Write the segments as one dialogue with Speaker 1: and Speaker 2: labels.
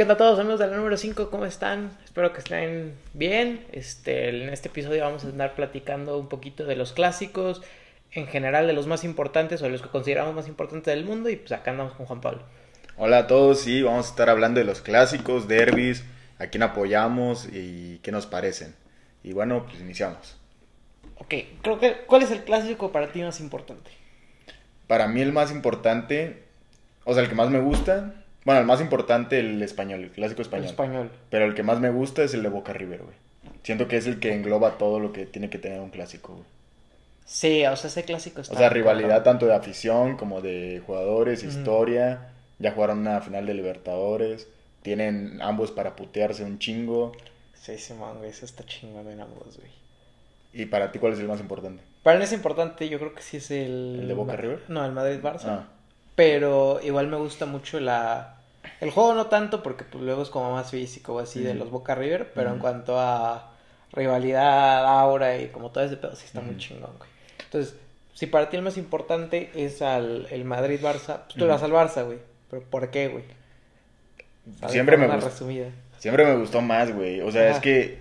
Speaker 1: ¿qué tal todos amigos de la número 5? ¿Cómo están? Espero que estén bien. Este, en este episodio vamos a andar platicando un poquito de los clásicos, en general de los más importantes o de los que consideramos más importantes del mundo y pues acá andamos con Juan Pablo.
Speaker 2: Hola a todos, sí, vamos a estar hablando de los clásicos, derbis, a quién apoyamos y qué nos parecen. Y bueno, pues iniciamos.
Speaker 1: Ok, creo que ¿cuál es el clásico para ti más importante?
Speaker 2: Para mí el más importante, o sea, el que más me gusta, bueno, el más importante, el español, el clásico español.
Speaker 1: El español.
Speaker 2: Pero el que más me gusta es el de Boca River, güey. Siento que es el que engloba todo lo que tiene que tener un clásico, güey.
Speaker 1: Sí, o sea, ese clásico está...
Speaker 2: O sea, rivalidad tanto de afición como de jugadores, historia. Ya jugaron una final de Libertadores. Tienen ambos para putearse un chingo.
Speaker 1: Sí, sí, man, güey, eso está chingón en ambos, güey.
Speaker 2: ¿Y para ti cuál es el más importante?
Speaker 1: Para mí es importante, yo creo que sí es el...
Speaker 2: ¿El de Boca River?
Speaker 1: No, el Madrid-Barça.
Speaker 2: Ah.
Speaker 1: Pero igual me gusta mucho la... El juego no tanto porque pues, luego es como más físico o así de los Boca River, pero en cuanto a rivalidad, aura y como todo ese pedo, sí está muy chingón, güey. Entonces, si para ti el más importante es al, el Madrid-Barça, pues tú
Speaker 2: Ujú.
Speaker 1: le vas al Barça, güey. ¿Pero por qué, güey?
Speaker 2: Siempre me gustó.
Speaker 1: resumida.
Speaker 2: Siempre me gustó más, güey. O sea,
Speaker 1: Ajá.
Speaker 2: es que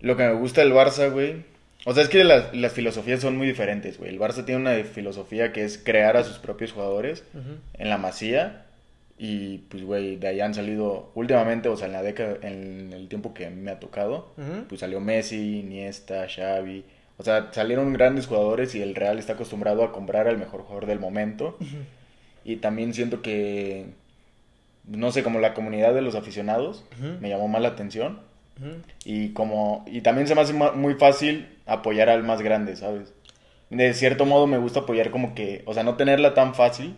Speaker 2: lo que me gusta del Barça, güey. O sea, es que las, las filosofías son muy diferentes, güey. El Barça tiene una filosofía que es crear a sus propios jugadores en la masía. Y pues, güey, de ahí han salido últimamente, o sea, en la década, en el tiempo que me ha tocado, pues salió Messi, Iniesta, Xavi. O sea, salieron grandes jugadores y el Real está acostumbrado a comprar al mejor jugador del momento. Y también siento que, no sé, como la comunidad de los aficionados me llamó más la atención. Y como, y también se me hace muy fácil apoyar al más grande, ¿sabes? De cierto modo me gusta apoyar como que, o sea, no tenerla tan fácil,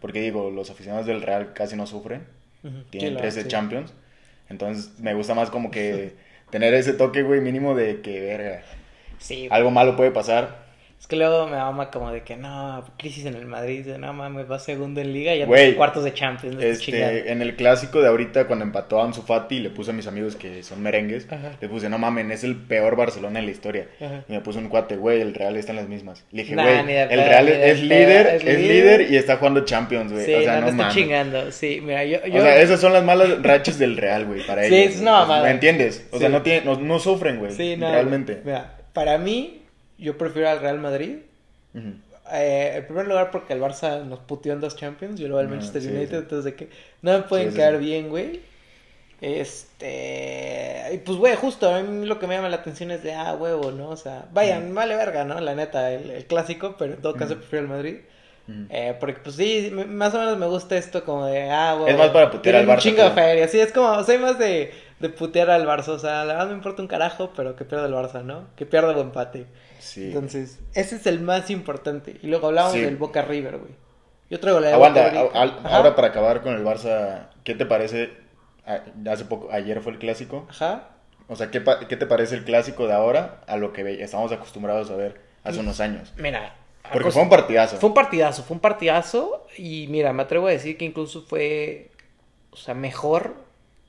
Speaker 2: porque digo, los aficionados del Real casi no sufren, tienen
Speaker 1: Sí, la-
Speaker 2: 13
Speaker 1: sí.
Speaker 2: Champions, entonces me gusta más como que tener ese toque, güey, mínimo de que, verga,
Speaker 1: Sí,
Speaker 2: algo malo puede pasar.
Speaker 1: Es que luego me mama como de que no, crisis en el Madrid, de no mames, va segundo en liga y ya en cuartos de Champions. de.
Speaker 2: Este, en el clásico de ahorita, cuando empató a Ansu Fati, le puse a mis amigos que son merengues,
Speaker 1: Ajá.
Speaker 2: le puse, no mamen, es el peor Barcelona en la historia.
Speaker 1: Ajá.
Speaker 2: Y me puso un cuate, güey, el Real está en las mismas. Le dije,
Speaker 1: Nah,
Speaker 2: güey,
Speaker 1: de
Speaker 2: el Real es
Speaker 1: pedo,
Speaker 2: líder,
Speaker 1: es
Speaker 2: es,
Speaker 1: líder.
Speaker 2: líder y está jugando Champions, güey.
Speaker 1: Sí,
Speaker 2: o sea,
Speaker 1: no,
Speaker 2: no,
Speaker 1: no está
Speaker 2: mames.
Speaker 1: chingando. Sí, mira, yo. yo...
Speaker 2: O sea, esas son las malas rachas del Real, güey, para
Speaker 1: Sí,
Speaker 2: ellos.
Speaker 1: es una mamada.
Speaker 2: ¿Me entiendes? O sea,
Speaker 1: Sí.
Speaker 2: no, tiene, no, no sufren, güey.
Speaker 1: Sí, no.
Speaker 2: realmente.
Speaker 1: Mira, para mí, yo prefiero al Real Madrid. Eh, en primer lugar, porque el Barça nos puteó en dos Champions. Yo lo al
Speaker 2: Ah,
Speaker 1: Manchester
Speaker 2: sí,
Speaker 1: United.
Speaker 2: sí.
Speaker 1: Entonces, de que no me pueden
Speaker 2: Sí,
Speaker 1: caer bien, güey. Este. Y pues, güey, justo a mí lo que me llama la atención es de, ah, huevo, ¿no? O sea, vayan,
Speaker 2: Ujú.
Speaker 1: vale verga, ¿no? La neta, el, el clásico, pero en todo caso prefiero el Madrid. Eh, porque pues sí, más o menos me gusta esto como de, ah, güey.
Speaker 2: Es más para putear al
Speaker 1: un
Speaker 2: Barça,
Speaker 1: chingo de feria, sí, es como, soy más de, de putear al Barça, o sea, la verdad me importa un carajo, pero que pierda el Barça, ¿no? Que pierda o empate.
Speaker 2: Sí.
Speaker 1: Entonces, ese es el más importante. Y luego hablamos
Speaker 2: Sí.
Speaker 1: del Boca River, güey. Yo traigo la de
Speaker 2: Aguanta,
Speaker 1: Boca River.
Speaker 2: a-
Speaker 1: Ajá.
Speaker 2: ahora para acabar con el Barça, ¿qué te parece? a- Hace poco, ayer fue el clásico.
Speaker 1: Ajá.
Speaker 2: O sea, ¿qué, te parece el clásico de ahora a lo que estamos acostumbrados a ver hace unos años?
Speaker 1: Mira.
Speaker 2: Porque fue un partidazo.
Speaker 1: Fue un partidazo, fue un partidazo. Y mira, me atrevo a decir que incluso fue, o sea, mejor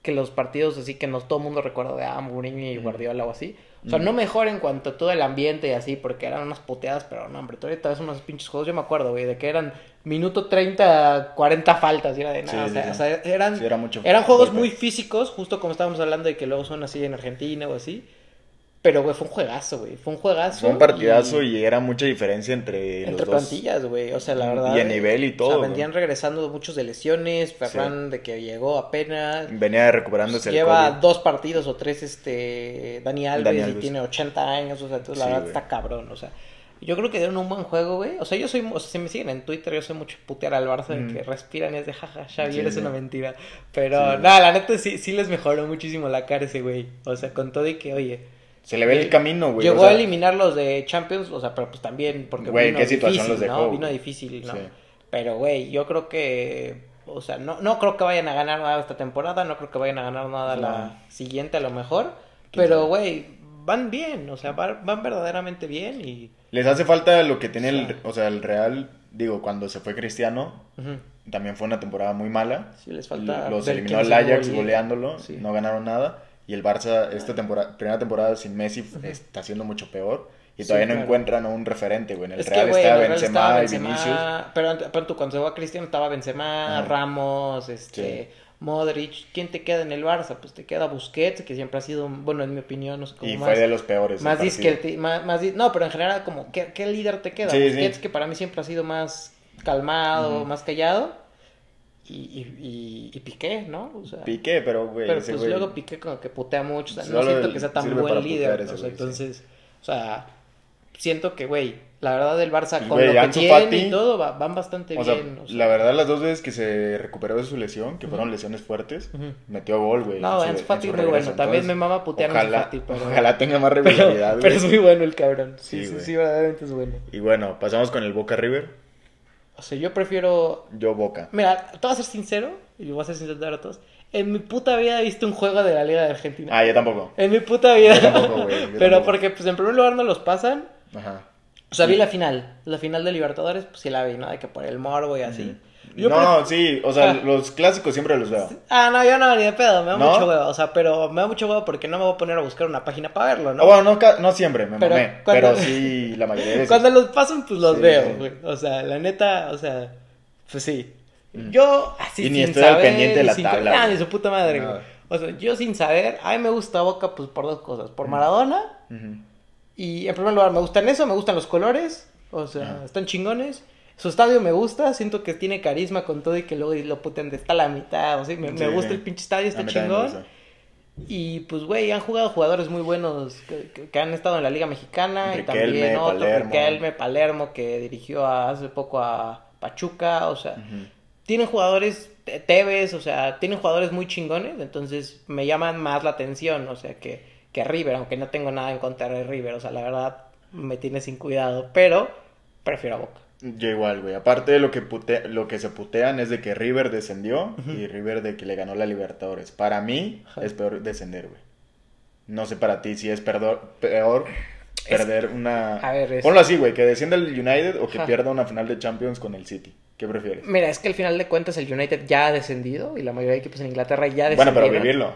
Speaker 1: que los partidos así que nos todo el mundo recuerda de ah, Mourinho y. Guardiola o así. O sea, no mejor en cuanto a todo el ambiente y así, porque eran unas puteadas, pero no, hombre, ahorita ves unos pinches juegos, yo me acuerdo, güey, de que eran minuto 30, 40 faltas, y era de nada,
Speaker 2: Sí,
Speaker 1: o, sea,
Speaker 2: sí, sí.
Speaker 1: o sea, eran,
Speaker 2: Sí, era mucho
Speaker 1: eran juegos
Speaker 2: golpe.
Speaker 1: muy físicos, justo como estábamos hablando de que luego son así en Argentina o así. Pero, güey, fue un juegazo, güey, fue un juegazo.
Speaker 2: Fue un partidazo y, era mucha diferencia entre,
Speaker 1: Entre
Speaker 2: los dos.
Speaker 1: plantillas, güey. O sea, la verdad.
Speaker 2: Y a nivel y
Speaker 1: O
Speaker 2: todo,
Speaker 1: sea,
Speaker 2: güey.
Speaker 1: vendían regresando muchos de lesiones. Ferran de que llegó apenas.
Speaker 2: Venía recuperándose el
Speaker 1: Lleva
Speaker 2: COVID.
Speaker 1: dos partidos o tres, este. Dani Alves,
Speaker 2: Dani
Speaker 1: y tiene 80 años. O sea, entonces la
Speaker 2: Sí,
Speaker 1: verdad está cabrón. O sea, yo creo que dieron un buen juego, güey. O sea, yo soy. O sea, si me siguen en Twitter, yo soy mucho putear al Barça de
Speaker 2: Mm.
Speaker 1: que respiran y es de jaja, Xavi,
Speaker 2: Sí,
Speaker 1: eres una mentira. Pero, nada, la neta sí, sí les mejoró muchísimo la cara ese güey. O sea, con todo y que, oye.
Speaker 2: Se le ve el camino, güey.
Speaker 1: Llegó
Speaker 2: o sea,
Speaker 1: a eliminar los de Champions, o sea, pero pues también porque
Speaker 2: Güey,
Speaker 1: vino
Speaker 2: qué situación
Speaker 1: difícil,
Speaker 2: los dejó,
Speaker 1: ¿no? Vino difícil, ¿no?
Speaker 2: Sí.
Speaker 1: Pero, güey, yo creo que, o sea, no, no creo que vayan a ganar nada esta temporada, no creo que vayan a ganar nada la siguiente a lo mejor,
Speaker 2: ¿Quién
Speaker 1: pero, güey, van bien, o sea, van, van verdaderamente bien y...
Speaker 2: Les hace falta lo que tiene el, o sea, el Real, digo, cuando se fue Cristiano, también fue una temporada muy mala.
Speaker 1: Sí, les falta
Speaker 2: Los eliminó el Ajax goleándolo,
Speaker 1: Sí.
Speaker 2: no ganaron nada. Y el Barça, esta temporada, primera temporada sin Messi, está siendo mucho peor. Y
Speaker 1: Sí,
Speaker 2: todavía no
Speaker 1: claro.
Speaker 2: encuentran a un referente, güey. En el
Speaker 1: Es
Speaker 2: Real
Speaker 1: que, güey,
Speaker 2: está
Speaker 1: Real
Speaker 2: Benzema
Speaker 1: estaba
Speaker 2: y Vinicius.
Speaker 1: Benzema, pero ante- pronto cuando se va Cristiano estaba Benzema,
Speaker 2: Ajá.
Speaker 1: Ramos, este, Modric, ¿quién te queda en el Barça? Pues te queda Busquets, que siempre ha sido, bueno, en mi opinión, no sé cómo
Speaker 2: Y
Speaker 1: más,
Speaker 2: fue de los peores.
Speaker 1: más
Speaker 2: del partido.
Speaker 1: disque, más, más no, pero en general como, ¿qué, qué líder te queda?
Speaker 2: Sí.
Speaker 1: Busquets, que para mí siempre ha sido más calmado, más callado, y, y, y, Piqué, ¿no? O sea,
Speaker 2: Piqué, pero, güey.
Speaker 1: pero pues
Speaker 2: güey-
Speaker 1: luego Piqué como que putea mucho, o sea, no siento que sea tan buen líder,
Speaker 2: putear ese
Speaker 1: o sea,
Speaker 2: güey, sí.
Speaker 1: entonces, o sea, siento que, güey, la verdad el Barça con
Speaker 2: güey,
Speaker 1: lo que tiene
Speaker 2: Fati,
Speaker 1: y todo va- van bastante
Speaker 2: O sea,
Speaker 1: bien, o sea,
Speaker 2: la verdad, las dos veces que se recuperó de su lesión, que fueron lesiones fuertes, metió gol, güey.
Speaker 1: No, Ansu Fati es muy bueno. También me mama putear a
Speaker 2: ojalá,
Speaker 1: Fati, pero...
Speaker 2: Ojalá tenga más
Speaker 1: pero,
Speaker 2: regularidad, güey.
Speaker 1: pero es muy bueno el cabrón. Sí,
Speaker 2: Sí,
Speaker 1: sí, verdaderamente es bueno.
Speaker 2: Y bueno, pasamos con el Boca River.
Speaker 1: O sea, yo prefiero...
Speaker 2: Yo Boca.
Speaker 1: Mira, te voy a ser sincero, y voy a ser sincero a todos. En mi puta vida he visto un juego de la Liga de Argentina.
Speaker 2: Ah, yo tampoco.
Speaker 1: En mi puta vida.
Speaker 2: Yo tampoco, güey, yo
Speaker 1: Pero
Speaker 2: tampoco.
Speaker 1: porque, pues, en primer lugar no los pasan.
Speaker 2: Ajá.
Speaker 1: O sea, vi la final. La final de Libertadores, pues sí la vi, ¿no? De que por el morbo y así. Yo
Speaker 2: no, sí, o sea,
Speaker 1: Ah.
Speaker 2: los clásicos siempre los veo.
Speaker 1: Ah, no, yo no, ni de pedo, me da
Speaker 2: ¿No?
Speaker 1: mucho huevo, o sea, pero me da mucho huevo porque no me voy a poner a buscar una página para verlo, ¿no?
Speaker 2: Ah, bueno, no, no siempre, me
Speaker 1: Pero
Speaker 2: mamé.
Speaker 1: cuando-
Speaker 2: Pero sí, la mayoría de veces.
Speaker 1: Cuando los pasan, pues los
Speaker 2: Sí,
Speaker 1: veo, güey. O sea, la neta, o sea, pues sí.
Speaker 2: Mm.
Speaker 1: Yo, así
Speaker 2: Y ni
Speaker 1: sin
Speaker 2: estoy al
Speaker 1: saber,
Speaker 2: pendiente de la tabla,
Speaker 1: Nada,
Speaker 2: güey.
Speaker 1: ni su puta madre, güey. O sea, yo sin saber, a mí me gusta Boca, pues por dos cosas.
Speaker 2: Mm.
Speaker 1: Por Maradona,
Speaker 2: Ujú.
Speaker 1: y en primer lugar, me gustan eso, me gustan los colores. O sea, están chingones. Su estadio me gusta, siento que tiene carisma con todo y que luego lo puten de está a la mitad. O sea, me, me gusta el pinche estadio, está chingón. Y pues, güey, han jugado jugadores muy buenos que, que- que han estado en la Liga Mexicana. y también otro,
Speaker 2: Palermo.
Speaker 1: Riquelme, Palermo, que dirigió a- hace poco a Pachuca. O sea, tienen jugadores, Te- Tevez, o sea, tienen jugadores muy chingones. Entonces me llaman más la atención, o sea, que, que River, aunque no tengo nada en contra de River. O sea, la verdad me tiene sin cuidado, pero prefiero a Boca.
Speaker 2: Yo igual, güey. Aparte de lo que, pute- lo que se putean es de que River descendió y River de que le ganó la Libertadores. Para mí
Speaker 1: Ajá.
Speaker 2: es peor descender, güey. No sé para ti si es perdor- peor perder una...
Speaker 1: a ver, es-
Speaker 2: Ponlo así, güey, que descienda el United o que
Speaker 1: Ajá.
Speaker 2: pierda una final de Champions con el City. ¿Qué prefieres?
Speaker 1: Mira, es que al final de cuentas el United ya ha descendido y la mayoría de equipos en Inglaterra ya
Speaker 2: Bueno,
Speaker 1: descendieron.
Speaker 2: pero vivirlo.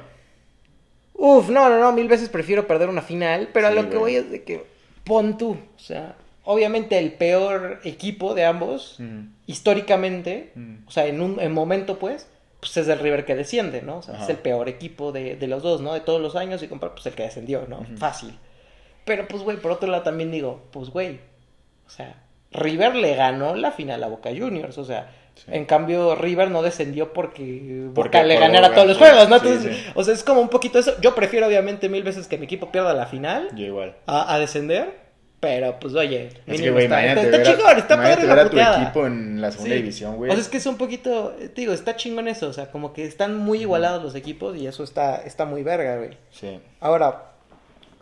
Speaker 1: Uf, no, no, no, mil veces prefiero perder una final, pero a lo que voy es de que pon tú, o sea, obviamente el peor equipo de ambos, históricamente,
Speaker 2: Mm.
Speaker 1: o sea, en un en momento pues, pues es el River que desciende, ¿no? O sea,
Speaker 2: Ajá.
Speaker 1: es el peor equipo de, de los dos, ¿no? De todos los años y comprar, pues el que descendió, ¿no? Fácil. Pero pues, güey, por otro lado también digo, pues, güey, o sea, River le ganó la final a Boca Juniors, o sea,
Speaker 2: Sí.
Speaker 1: en cambio River no descendió porque Boca
Speaker 2: Porque
Speaker 1: le
Speaker 2: por
Speaker 1: ganara
Speaker 2: Boca,
Speaker 1: todos los juegos, ¿no?
Speaker 2: sí,
Speaker 1: Entonces,
Speaker 2: sí.
Speaker 1: o sea, es como un poquito eso. Yo prefiero obviamente mil veces que mi equipo pierda la final
Speaker 2: Yo igual.
Speaker 1: a, a descender, pero pues oye,
Speaker 2: Es que,
Speaker 1: está, está, está chingón, está padre la
Speaker 2: a tu equipo en la segunda
Speaker 1: Sí.
Speaker 2: división, güey.
Speaker 1: O sea, es que es un poquito, te digo, está chingón eso, o sea, como que están muy igualados los equipos y eso está, está muy verga, güey.
Speaker 2: Sí.
Speaker 1: Ahora,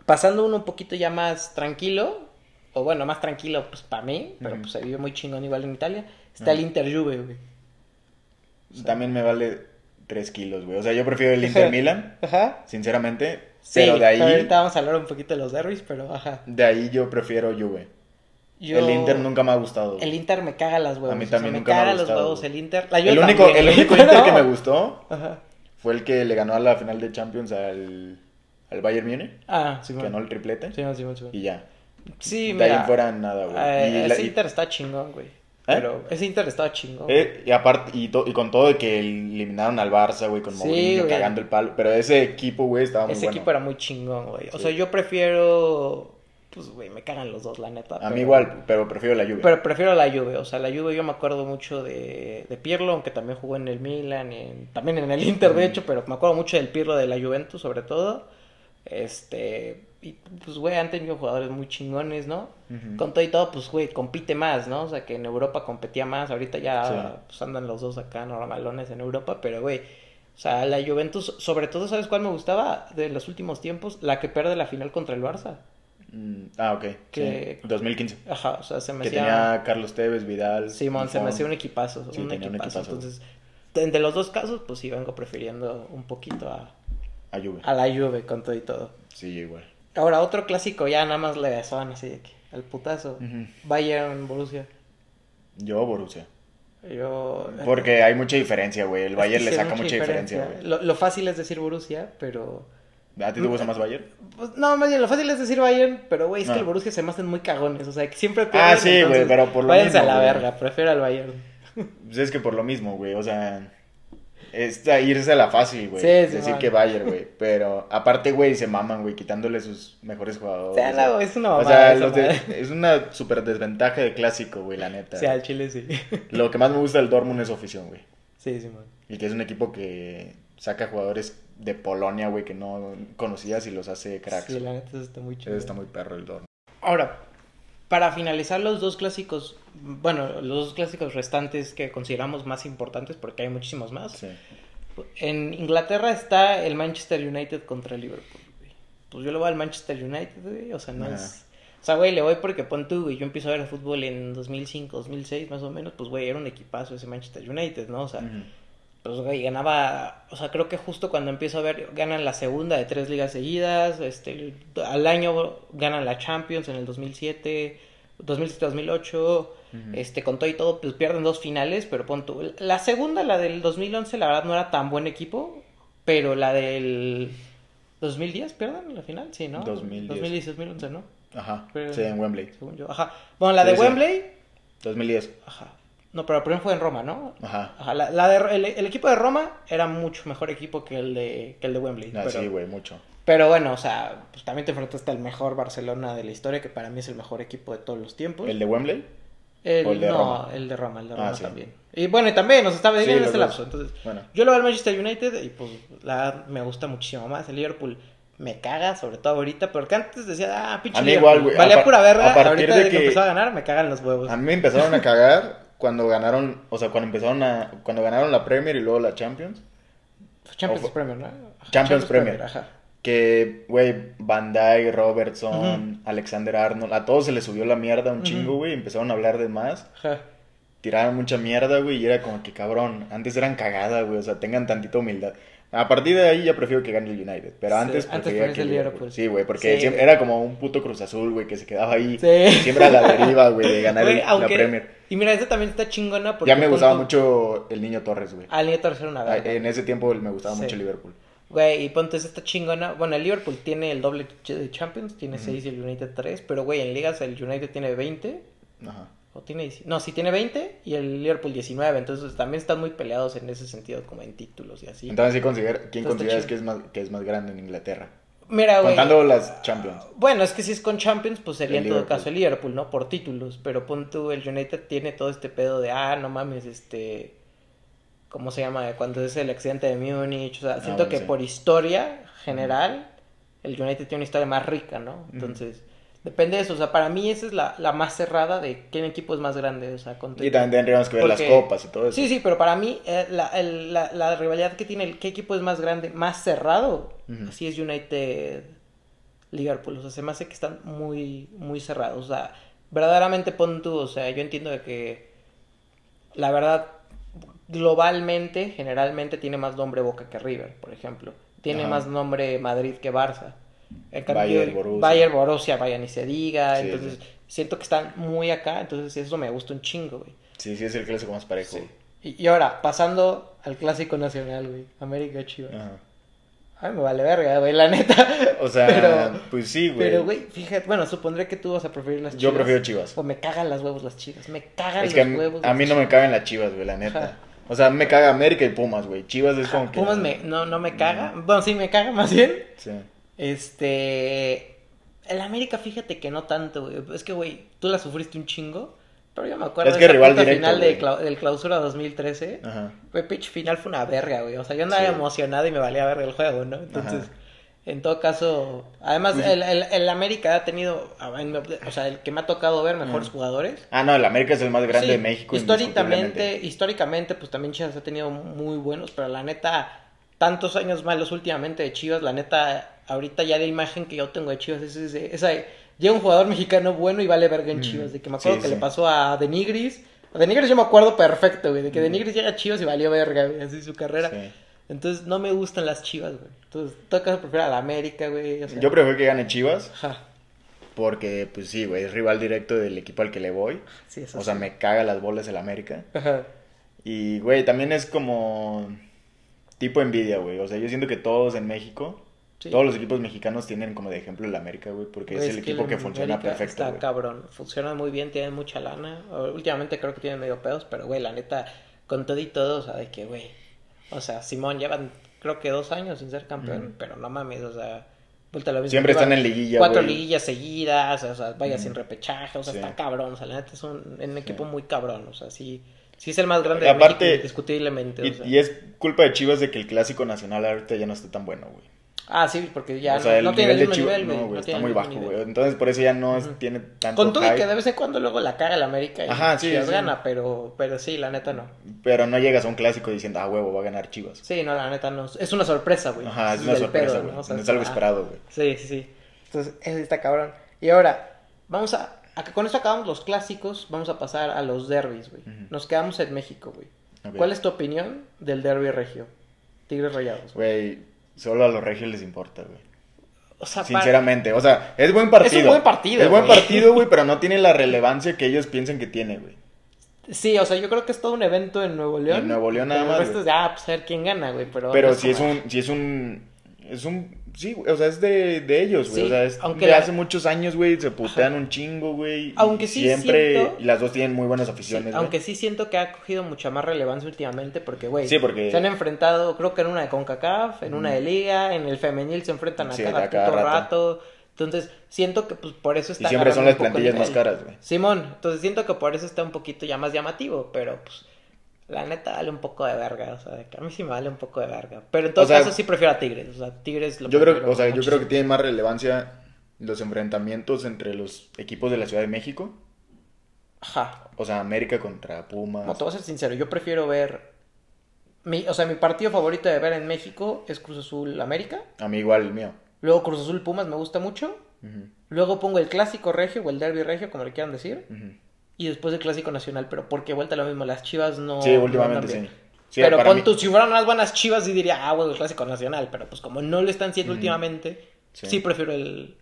Speaker 1: pasando uno un poquito ya más tranquilo, o bueno, más tranquilo pues para mí, pero pues se vive muy chingón igual en Italia, está el. Inter Juve, güey.
Speaker 2: También me vale 3 kilos, güey. O sea, yo prefiero el Inter Milan,
Speaker 1: Ajá.
Speaker 2: sinceramente.
Speaker 1: Sí,
Speaker 2: pero de ahí,
Speaker 1: ahorita vamos a hablar un poquito de los derbis, pero ajá.
Speaker 2: de ahí yo prefiero Juve.
Speaker 1: Yo-
Speaker 2: El Inter nunca me ha gustado.
Speaker 1: El Inter me caga las huevos.
Speaker 2: A mí
Speaker 1: o sea,
Speaker 2: también
Speaker 1: me
Speaker 2: nunca me ha
Speaker 1: caga los
Speaker 2: gustado,
Speaker 1: huevos el Inter. La
Speaker 2: el único,
Speaker 1: también,
Speaker 2: el único
Speaker 1: pero-
Speaker 2: Inter que me gustó
Speaker 1: Ajá.
Speaker 2: fue el que le ganó a la final de Champions al, al Bayern Múnich,
Speaker 1: Ah, sí,
Speaker 2: que ganó el triplete.
Speaker 1: Sí, sí, sí,
Speaker 2: Y ya.
Speaker 1: Sí,
Speaker 2: de ahí
Speaker 1: mira.
Speaker 2: en fuera nada, güey.
Speaker 1: eh,
Speaker 2: y, la-
Speaker 1: ese
Speaker 2: y-
Speaker 1: Inter está chingón, güey.
Speaker 2: ¿Eh?
Speaker 1: Pero ese Inter estaba chingón.
Speaker 2: eh, y aparte, y, con todo de que eliminaron al Barça, güey, con
Speaker 1: Sí,
Speaker 2: Mourinho
Speaker 1: güey.
Speaker 2: cagando el palo. Pero ese equipo, güey, estaba muy
Speaker 1: ese
Speaker 2: bueno.
Speaker 1: equipo era muy chingón, güey. O
Speaker 2: Sí.
Speaker 1: sea, yo prefiero. Pues, güey, me cagan los dos, la neta.
Speaker 2: A
Speaker 1: pero-
Speaker 2: mí igual, pero prefiero la Juve.
Speaker 1: Pero prefiero la Juve, o sea, la Juve yo me acuerdo mucho de, de Pirlo, aunque también jugó en el Milan, en- también en el Inter, de hecho, pero me acuerdo mucho del Pirlo de la Juventus, sobre todo. Este, y pues, güey, han tenido jugadores muy chingones, ¿no? Con todo y todo, pues, güey, compite más, ¿no? O sea, que en Europa competía más, ahorita ya
Speaker 2: Sí.
Speaker 1: pues, andan los dos acá normalones en Europa, pero, güey, o sea, la Juventus, sobre todo, ¿sabes cuál me gustaba de los últimos tiempos? La que pierde la final contra el Barça.
Speaker 2: Mm, ah, ok.
Speaker 1: Que-
Speaker 2: Sí. 2015.
Speaker 1: Ajá, o sea, se me
Speaker 2: Que
Speaker 1: hacía...
Speaker 2: tenía Carlos Tevez, Vidal.
Speaker 1: Simón, se me hacía un equipazo,
Speaker 2: Sí,
Speaker 1: un
Speaker 2: tenía un
Speaker 1: equipazo.
Speaker 2: equipazo.
Speaker 1: Entonces, de, los dos casos, pues sí vengo prefiriendo un poquito a,
Speaker 2: A Juve.
Speaker 1: a la Juve con todo y todo.
Speaker 2: Sí, igual.
Speaker 1: Ahora, otro clásico ya nada más le besaban así de que al putazo. Bayern, Borussia.
Speaker 2: Yo, Borussia.
Speaker 1: Yo...
Speaker 2: Porque hay mucha diferencia, güey. El Bayern le saca mucha diferencia, güey.
Speaker 1: Lo, lo fácil es decir Borussia, pero...
Speaker 2: ¿A ti te gusta más Bayern?
Speaker 1: Pues, no, más bien, lo fácil es decir Bayern, pero güey, es que
Speaker 2: No.
Speaker 1: el Borussia se me hacen muy cagones, o sea, que siempre pierden.
Speaker 2: Ah, sí, güey, pero por lo
Speaker 1: váyanse
Speaker 2: mismo,
Speaker 1: a la verga, prefiero al Bayern.
Speaker 2: Pues es que por lo mismo, güey. O sea, es irse a la fácil, güey.
Speaker 1: Sí, sí,
Speaker 2: Decir
Speaker 1: man.
Speaker 2: que Bayern, güey. Pero aparte, güey, se maman, güey, quitándole sus mejores jugadores.
Speaker 1: O sea, no, es una
Speaker 2: O sea, los de- es una super desventaja de clásico, güey, la neta.
Speaker 1: Sí, al Chile sí.
Speaker 2: Lo que más me gusta del Dortmund es su afición, güey.
Speaker 1: Sí, sí, man.
Speaker 2: Y que es un equipo que saca jugadores de Polonia, güey, que no conocías y los hace cracks.
Speaker 1: Sí, la neta eso está muy chido.
Speaker 2: Está muy perro el Dortmund.
Speaker 1: Ahora, para finalizar los dos clásicos, bueno, los dos clásicos restantes que consideramos más importantes, porque hay muchísimos más.
Speaker 2: Sí.
Speaker 1: En Inglaterra está el Manchester United contra el Liverpool, güey. Pues yo le voy al Manchester United, güey. O sea, no es. O sea, güey, le voy porque pon tú, güey. Yo empiezo a ver el fútbol en 2005, 2006, más o menos. Pues, güey, era un equipazo ese Manchester United, ¿no? O sea. Pues, güey, ganaba. O sea, creo que justo cuando empiezo a ver, ganan la segunda de tres ligas seguidas. Este, al año ganan la Champions en el 2007, 2007-2008.
Speaker 2: Ujú.
Speaker 1: Este, con todo y todo, pues pierden dos finales, pero pon tú. La segunda, la del 2011, la verdad no era tan buen equipo, pero la del 2010, pierden la final, sí, ¿no?
Speaker 2: 2010.
Speaker 1: 2010, 2011, ¿no?
Speaker 2: Ajá.
Speaker 1: Pero-
Speaker 2: Sí, en Wembley.
Speaker 1: Según yo, ajá. Bueno, la de
Speaker 2: Sí, sí.
Speaker 1: Wembley,
Speaker 2: 2010.
Speaker 1: ajá. No, pero primero fue en Roma, ¿no?
Speaker 2: Ajá.
Speaker 1: Ajá, la, la de, el, el equipo de Roma era mucho mejor equipo que el de, que el de Wembley.
Speaker 2: Ah,
Speaker 1: pero,
Speaker 2: sí, güey, mucho.
Speaker 1: pero bueno, o sea, pues también te enfrentaste al mejor Barcelona de la historia, que para mí es el mejor equipo de todos los tiempos.
Speaker 2: ¿El de Wembley?
Speaker 1: El-
Speaker 2: ¿O el de
Speaker 1: no,
Speaker 2: Roma?
Speaker 1: el de Roma, el de
Speaker 2: Ah,
Speaker 1: Roma
Speaker 2: sí.
Speaker 1: también. Y bueno, y también, sea, estaba
Speaker 2: Sí,
Speaker 1: en este lapso. Entonces,
Speaker 2: Bueno.
Speaker 1: yo lo veo al Manchester United y pues la me gusta muchísimo más. El Liverpool me caga, sobre todo ahorita, porque antes decía, ah, pinche
Speaker 2: A mí igual, güey.
Speaker 1: Valía pura verga,
Speaker 2: a partir
Speaker 1: ahorita
Speaker 2: de
Speaker 1: de que...
Speaker 2: que-
Speaker 1: empezó a ganar me cagan los huevos.
Speaker 2: A mí me empezaron a cagar cuando ganaron, o sea, cuando empezaron a, cuando ganaron la Premier y luego la Champions.
Speaker 1: Champions
Speaker 2: fue-
Speaker 1: Premier, ¿no?
Speaker 2: Champions Premier.
Speaker 1: Ajá.
Speaker 2: Que, güey, Van Dyke, Robertson, Alexander Arnold, a todos se les subió la mierda un chingo, güey. Empezaron a hablar de más.
Speaker 1: Ajá.
Speaker 2: Tiraban mucha mierda, güey, y era como que cabrón. Antes eran cagada, güey, o sea, tengan tantita humildad. A partir de ahí ya prefiero que gane el United. Pero
Speaker 1: Sí,
Speaker 2: antes
Speaker 1: antes
Speaker 2: prefería que
Speaker 1: el
Speaker 2: Liverpool.
Speaker 1: Liverpool.
Speaker 2: Sí, güey, porque
Speaker 1: Sí,
Speaker 2: siempre- era como un puto Cruz Azul, güey, que se quedaba ahí.
Speaker 1: Sí.
Speaker 2: Siempre a la deriva, güey, de ganar el-
Speaker 1: aunque-
Speaker 2: la Premier.
Speaker 1: Y mira, esta también está chingona porque...
Speaker 2: Ya me gustaba mucho el niño Torres, güey.
Speaker 1: Al Nieto era una
Speaker 2: Ah,
Speaker 1: verga.
Speaker 2: En ese tiempo me gustaba
Speaker 1: Sí.
Speaker 2: mucho Liverpool.
Speaker 1: Güey, y ponte esta chingona. Bueno, el Liverpool tiene el doble de Champions, tiene
Speaker 2: Ujú.
Speaker 1: 6 y el United 3. Pero, güey, en ligas el United tiene 20.
Speaker 2: Ajá.
Speaker 1: O tiene, no, sí tiene 20 y el Liverpool 19. Entonces también están muy peleados en ese sentido, como en títulos y así.
Speaker 2: Entonces, ¿sí considera- ¿quién consideras que es, más, que es más grande en Inglaterra?
Speaker 1: Mira, güey.
Speaker 2: Contando las Champions.
Speaker 1: Bueno, es que si es con Champions, pues sería
Speaker 2: El
Speaker 1: en todo
Speaker 2: Liverpool.
Speaker 1: caso el Liverpool, ¿no? Por títulos. Pero pon tú, el United tiene todo este pedo de, ah, no mames, este. ¿Cómo se llama? Cuando es el accidente de Múnich. O sea, siento
Speaker 2: Ah, bueno,
Speaker 1: que
Speaker 2: sí.
Speaker 1: por historia general, el United tiene una historia más rica, ¿no? Entonces, depende de eso. O sea, para mí esa es la, la más cerrada de qué equipo es más grande. O sea, con
Speaker 2: Y también tendríamos que ver
Speaker 1: Porque-
Speaker 2: las copas y todo eso.
Speaker 1: Sí, sí, pero para mí eh, la, el- la, la rivalidad que tiene el qué equipo es más grande, más cerrado,
Speaker 2: Ujú.
Speaker 1: así es United Liverpool, o sea, se me hace que están muy muy cerrados, o sea, verdaderamente pon tú, o sea, yo entiendo de que la verdad globalmente, generalmente tiene más nombre Boca que River, por ejemplo. Tiene más nombre Madrid que Barça. En cambio,
Speaker 2: Bayern,
Speaker 1: el-
Speaker 2: Borussia.
Speaker 1: Bayern, Borussia, vaya ni se diga,
Speaker 2: Sí,
Speaker 1: entonces
Speaker 2: sí.
Speaker 1: siento que están muy acá, entonces eso me gusta un chingo, güey.
Speaker 2: Sí, sí, es el clásico más parejo.
Speaker 1: Sí. Y, y ahora, pasando al clásico nacional, güey. América Chivas.
Speaker 2: Ajá.
Speaker 1: Ay, me vale verga, güey, la neta.
Speaker 2: O sea,
Speaker 1: Pero-
Speaker 2: pues sí, güey.
Speaker 1: Pero, güey, fíjate, bueno, supondré que tú vas a preferir las chivas.
Speaker 2: Yo prefiero Chivas.
Speaker 1: O me cagan las huevos las chivas. Me cagan
Speaker 2: Es que a
Speaker 1: los
Speaker 2: mí,
Speaker 1: huevos.
Speaker 2: a mí no me cagan las chivas, güey, la neta.
Speaker 1: Ajá.
Speaker 2: O sea, me caga América y Pumas, güey. Chivas es
Speaker 1: Ajá,
Speaker 2: como que.
Speaker 1: Pumas me, no, no me caga. Bueno, sí, me caga más bien.
Speaker 2: Sí.
Speaker 1: Este. El América, fíjate que no tanto, güey. Es que, güey, tú la sufriste un chingo. Pero yo me acuerdo
Speaker 2: Es que rival directo,
Speaker 1: final de clau- del clausura 2013.
Speaker 2: Ajá.
Speaker 1: Güey, pitch final fue una verga, güey. O sea, yo andaba
Speaker 2: Sí.
Speaker 1: emocionado y me valía verga el juego, ¿no? Entonces,
Speaker 2: Ajá.
Speaker 1: en todo caso, además, el, el, el América ha tenido, o sea, el que me ha tocado ver mejores jugadores.
Speaker 2: Ah, no, el América es el más grande
Speaker 1: Sí,
Speaker 2: de México.
Speaker 1: Históricamente, históricamente, pues también Chivas ha tenido muy buenos, pero la neta, tantos años malos últimamente de Chivas, la neta, ahorita ya la imagen que yo tengo de Chivas es ese, esa, llega un jugador mexicano bueno y vale verga en
Speaker 2: Mm,
Speaker 1: Chivas, de que me acuerdo
Speaker 2: sí,
Speaker 1: que
Speaker 2: sí.
Speaker 1: le pasó a Denigris, a Denigris yo me acuerdo perfecto, güey, de que Denigris llega a Chivas y valió verga, güey, así su carrera.
Speaker 2: Sí.
Speaker 1: Entonces no me gustan las Chivas, güey. Entonces, en todo caso prefiero a la América, güey. o sea,
Speaker 2: Yo prefiero que gane Chivas
Speaker 1: Ajá,
Speaker 2: porque, pues sí, güey, es rival directo del equipo al que le voy.
Speaker 1: sí, eso
Speaker 2: O sea, me caga las bolas el América.
Speaker 1: Ajá.
Speaker 2: Y, güey, también es como tipo envidia, güey. O sea, yo siento que todos en México,
Speaker 1: Sí.
Speaker 2: todos los equipos mexicanos tienen como de ejemplo el América, güey, porque es el equipo que funciona
Speaker 1: América
Speaker 2: perfecto,
Speaker 1: Está
Speaker 2: güey.
Speaker 1: cabrón, funciona muy bien, tienen mucha lana. Últimamente creo que tienen medio pedos, pero güey, la neta, con todo y todo, o sea, de que, güey. O sea, Simón llevan creo que dos años sin ser campeón, pero no mames, o sea, vuelta a lo mismo.
Speaker 2: Siempre están en liguilla,
Speaker 1: Cuatro
Speaker 2: güey.
Speaker 1: liguillas seguidas, o sea, vaya sin repechaje, o sea,
Speaker 2: Sí.
Speaker 1: está cabrón, o sea, la neta es un, un equipo
Speaker 2: Sí.
Speaker 1: muy cabrón, o sea, sí, sí es el más grande
Speaker 2: Y
Speaker 1: de
Speaker 2: aparte-
Speaker 1: México, indiscutiblemente.
Speaker 2: Y,
Speaker 1: o sea.
Speaker 2: y es culpa de Chivas de que el clásico nacional ahorita ya no está tan bueno, güey.
Speaker 1: Ah, sí, porque ya
Speaker 2: o sea,
Speaker 1: no, tiene el mismo
Speaker 2: Chivas
Speaker 1: nivel, güey.
Speaker 2: no, güey,
Speaker 1: no
Speaker 2: está muy bajo, güey. Entonces por eso ya no es- tiene tanto
Speaker 1: Con todo y
Speaker 2: hype,
Speaker 1: que de vez en cuando luego la caga el América y
Speaker 2: Ajá,
Speaker 1: Chivas
Speaker 2: sí.
Speaker 1: gana, pero, pero sí, la neta no.
Speaker 2: pero no llegas a un clásico diciendo, ah, huevo, va a ganar Chivas.
Speaker 1: Sí, no, la neta no. Es una sorpresa, güey.
Speaker 2: Ajá, es
Speaker 1: Ese
Speaker 2: una sorpresa, güey.
Speaker 1: ¿no? O sea,
Speaker 2: es algo
Speaker 1: ah,
Speaker 2: esperado, güey.
Speaker 1: Sí, sí, sí. Entonces, ese está cabrón. Y ahora, vamos a, a con esto acabamos los clásicos, vamos a pasar a los derbis, güey. Nos quedamos en México, güey. ¿Cuál es tu opinión del derby regio? Tigres Rayados. güey.
Speaker 2: Solo a los regios les importa, güey.
Speaker 1: O sea, para-
Speaker 2: Sinceramente, o sea, es buen partido.
Speaker 1: Es un buen partido,
Speaker 2: Es buen partido, güey, pero no tiene la relevancia que ellos piensan que tiene, güey.
Speaker 1: Sí, o sea, yo creo que es todo un evento en Nuevo León.
Speaker 2: En Nuevo León nada
Speaker 1: el
Speaker 2: más,
Speaker 1: resto
Speaker 2: güey.
Speaker 1: es, ah, pues a ver quién gana, güey. Pero,
Speaker 2: Pero
Speaker 1: no
Speaker 2: si es un, si es un, es un, sí, güey, o sea, es de, de ellos, güey.
Speaker 1: Sí,
Speaker 2: o sea, es
Speaker 1: aunque
Speaker 2: de
Speaker 1: la-
Speaker 2: hace muchos años, güey, se putean un chingo, güey.
Speaker 1: Aunque sí
Speaker 2: Siempre,
Speaker 1: siento-
Speaker 2: y las dos tienen muy buenas
Speaker 1: Sí,
Speaker 2: aficiones, güey.
Speaker 1: aunque sí siento que ha cogido mucha más relevancia últimamente porque, güey,
Speaker 2: Sí, porque-
Speaker 1: se han enfrentado, creo que en una de CONCACAF, en una de Liga, en el femenil se enfrentan a
Speaker 2: Sí,
Speaker 1: cada, puto
Speaker 2: rato.
Speaker 1: rato. Entonces, siento que pues por eso está
Speaker 2: Y siempre son las plantillas más caras, güey.
Speaker 1: Simón, entonces siento que por eso está un poquito ya más llamativo, pero pues la neta vale un poco de verga, o sea, a mí sí me vale un poco de verga. Pero en todo
Speaker 2: O sea,
Speaker 1: caso sí prefiero a Tigres, o sea, Tigres lo
Speaker 2: Yo creo, o sea, yo creo que tiene más relevancia los enfrentamientos entre los equipos de la Ciudad de México.
Speaker 1: Ajá.
Speaker 2: O sea, América contra Pumas.
Speaker 1: No, te voy a ser sincero, yo prefiero ver mi, o sea, mi partido favorito de ver en México es Cruz Azul América.
Speaker 2: A mí igual el mío.
Speaker 1: Luego Cruz Azul Pumas me gusta mucho. Luego pongo el clásico regio o el derby regio, como le quieran decir.
Speaker 2: ujú.
Speaker 1: Y después el clásico nacional, pero porque vuelta lo mismo, las chivas no.
Speaker 2: Sí, últimamente sí.
Speaker 1: pero pon tú, si fueran unas buenas chivas, sí diría, ah, bueno, el clásico nacional. Pero pues como no lo están siendo últimamente, sí.
Speaker 2: Sí.
Speaker 1: prefiero el,